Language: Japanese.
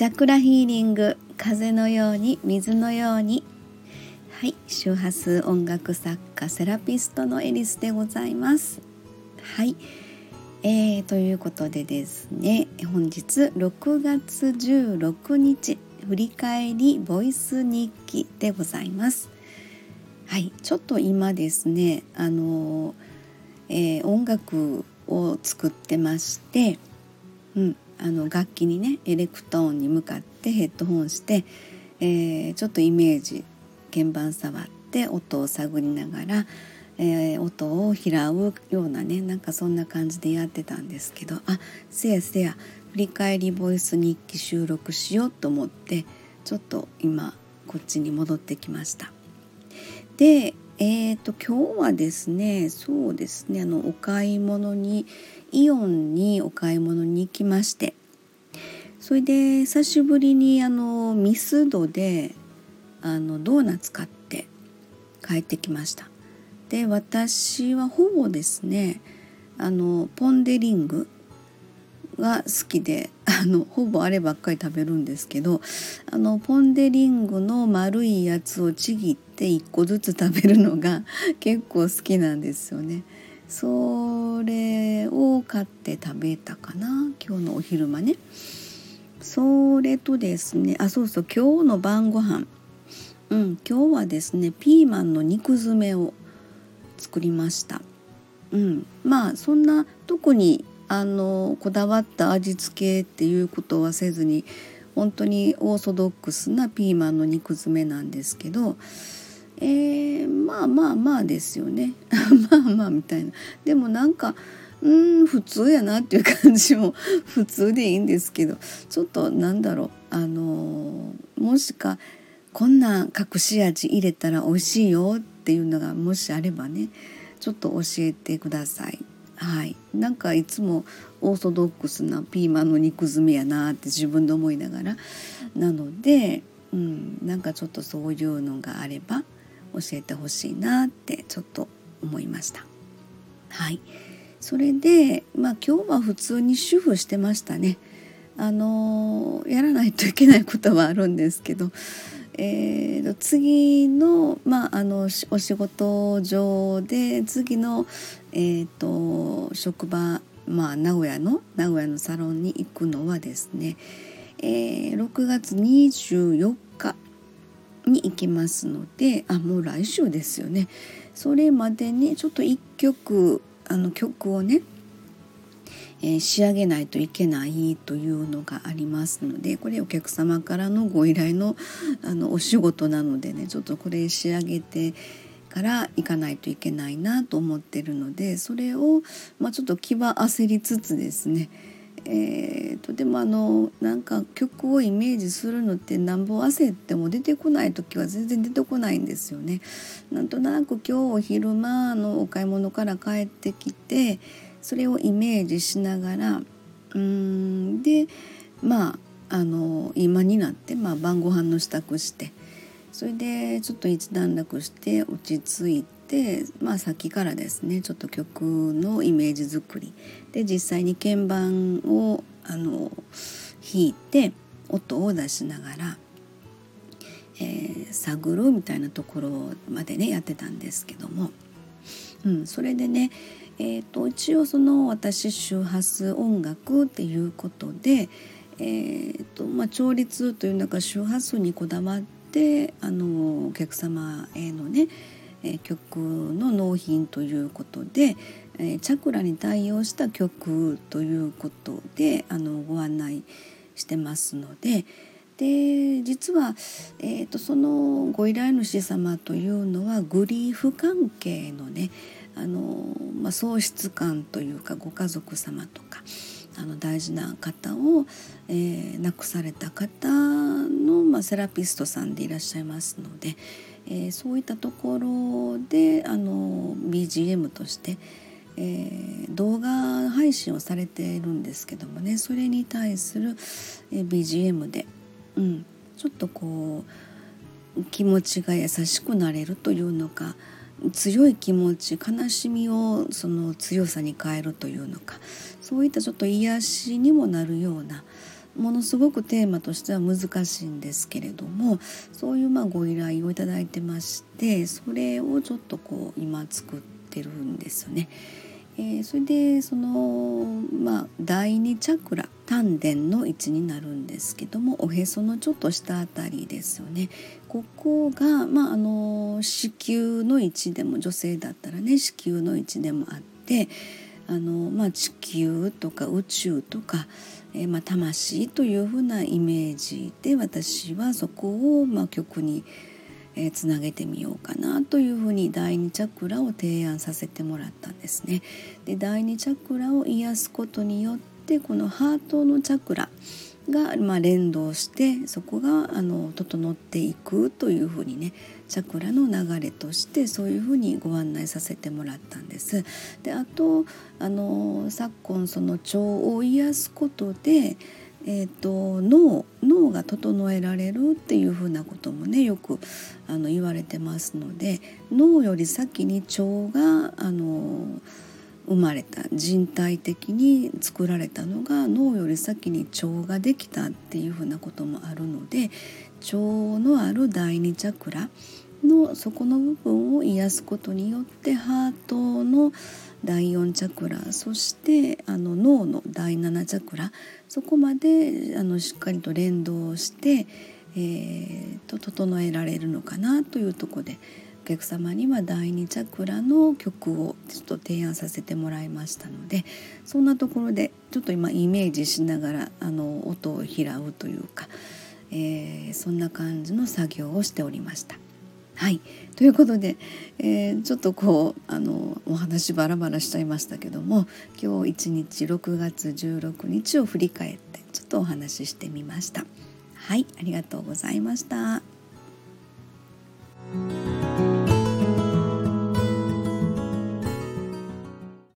チャクラヒーリング風のように水のように。はい周波数音楽作家セラピストのエリスでございます。はいえー、ということでですね本日6月16日振り返りボイス日記でございます。はいちょっと今ですねあの、えー、音楽を作ってましてうん。あの楽器にねエレクトーンに向かってヘッドホンして、えー、ちょっとイメージ鍵盤触って音を探りながら、えー、音を拾うようなねなんかそんな感じでやってたんですけどあせやせや振り返りボイス日記収録しようと思ってちょっと今こっちに戻ってきました。でえーと、と今日はですねそうですねあのお買い物にイオンにお買い物に行きまして。それで久しぶりにあのミスドであのドーナツ買って帰ってきました。で私はほぼですねあのポン・デ・リングが好きであのほぼあればっかり食べるんですけどあのポン・デ・リングの丸いやつをちぎって1個ずつ食べるのが 結構好きなんですよね。それを買って食べたかな今日のお昼間ね。それとですねあそうそう今日の晩ご飯。うん今日はですねピーマンの肉詰めを作りました。うんまあそんな特にあのこだわった味付けっていうことはせずに本当にオーソドックスなピーマンの肉詰めなんですけどえー、まあまあまあですよね。まあまあみたいな。でもなんかうん普通やなっていう感じも普通でいいんですけどちょっとなんだろう。あのもしかこんな隠し味入れたら美味しいよっていうのがもしあればねちょっと教えてください。はい、なんかいつもオーソドックスなピーマンの肉詰めやなって自分で思いながらなので、うん、なんかちょっとそういうのがあれば教えてほしいなってちょっと思いました。はいそれで、まあ、今日は普通に主婦してましたね。あのやらないといけないことはあるんですけど、えー、次の,、まあ、あのお仕事上で次の、えーと、職場、まあ、名古屋の名古屋のサロンに行くのはですね、えー、6月24日に行きますのであもう来週ですよね。それまでにちょっと1曲あの曲をね、えー、仕上げないといけないというのがありますのでこれお客様からのご依頼のあのお仕事なのでねちょっとこれ仕上げてから行かないといけないなと思ってるのでそれを、まあ、ちょっと気は焦りつつですねえーと、でもあのなんか曲をイメージするのってなんぼ焦っても出てこない時は全然出てこないんですよね。なんとなく今日お昼間のお買い物から帰ってきてそれをイメージしながらうんでまああの今になって、まあ、晩ご飯の支度してそれでちょっと一段落して落ち着いて。まあ、さっきからですねちょっと曲のイメージ作りで実際に鍵盤をあの弾いて音を出しながら、えー、探るみたいなところまでねやってたんですけども、うん、それでね、えーと、一応その私周波数音楽っていうことで、えーとまあ、調律というのが周波数にこだわってあのお客様へのねえ曲の納品ということで、えチャクラに対応した曲ということであのご案内してますのでで実は、えーと、そのご依頼主様というのはグリーフ関係のねあの、まあ、喪失感というかご家族様とかあの大事な方を、えー、亡くされた方の、まあ、セラピストさんでいらっしゃいますので。えー、そういったところであの BGM として、えー、動画配信をされているんですけどもねそれに対する、えー、BGM で、うん、ちょっとこう気持ちが優しくなれるというのか強い気持ち悲しみをその強さに変えるというのかそういったちょっと癒しにもなるようなものすごくテーマとしては難しいんですけれどもそういうまあご依頼をいただいてましてそれをちょっとこう今作ってるんですよね。えー、それでそのまあ第二チャクラ丹田の位置になるんですけどもおへそのちょっと下あたりですよねここが、まあ、あの子宮の位置でも女性だったらね子宮の位置でもあってあの、まあ、地球とか宇宙とか、えー、まあ、魂というふうなイメージで私はそこを、まあ、曲にえー、つなげてみようかなというふうに第2チャクラを提案させてもらったんですね。で第2チャクラを癒すことによってこのハートのチャクラが、まあ、連動してそこがあの整っていくというふうにねチャクラの流れとしてそういうふうにご案内させてもらったんです。であとあの昨今その腸を癒すことでえーと、脳脳が整えられるっていうふうなこともねよくあの言われてますので脳より先に腸があの生まれた人体的に作られたのが脳より先に腸ができたっていうふうなこともあるので腸のある第二チャクラの底の部分を癒すことによってハートの第4チャクラそしてあの脳の第7チャクラそこまであのしっかりと連動して、えーと、整えられるのかなというとこで客様には第2チャクラの曲をちょっと提案させてもらいましたのでそんなところでちょっと今イメージしながらあの音を拾うというか、えー、そんな感じの作業をしておりました。はいということで、えー、ちょっとこうあのお話バラバラしちゃいましたけども今日一日6月16日を振り返ってちょっとお話ししてみました。はいありがとうございました。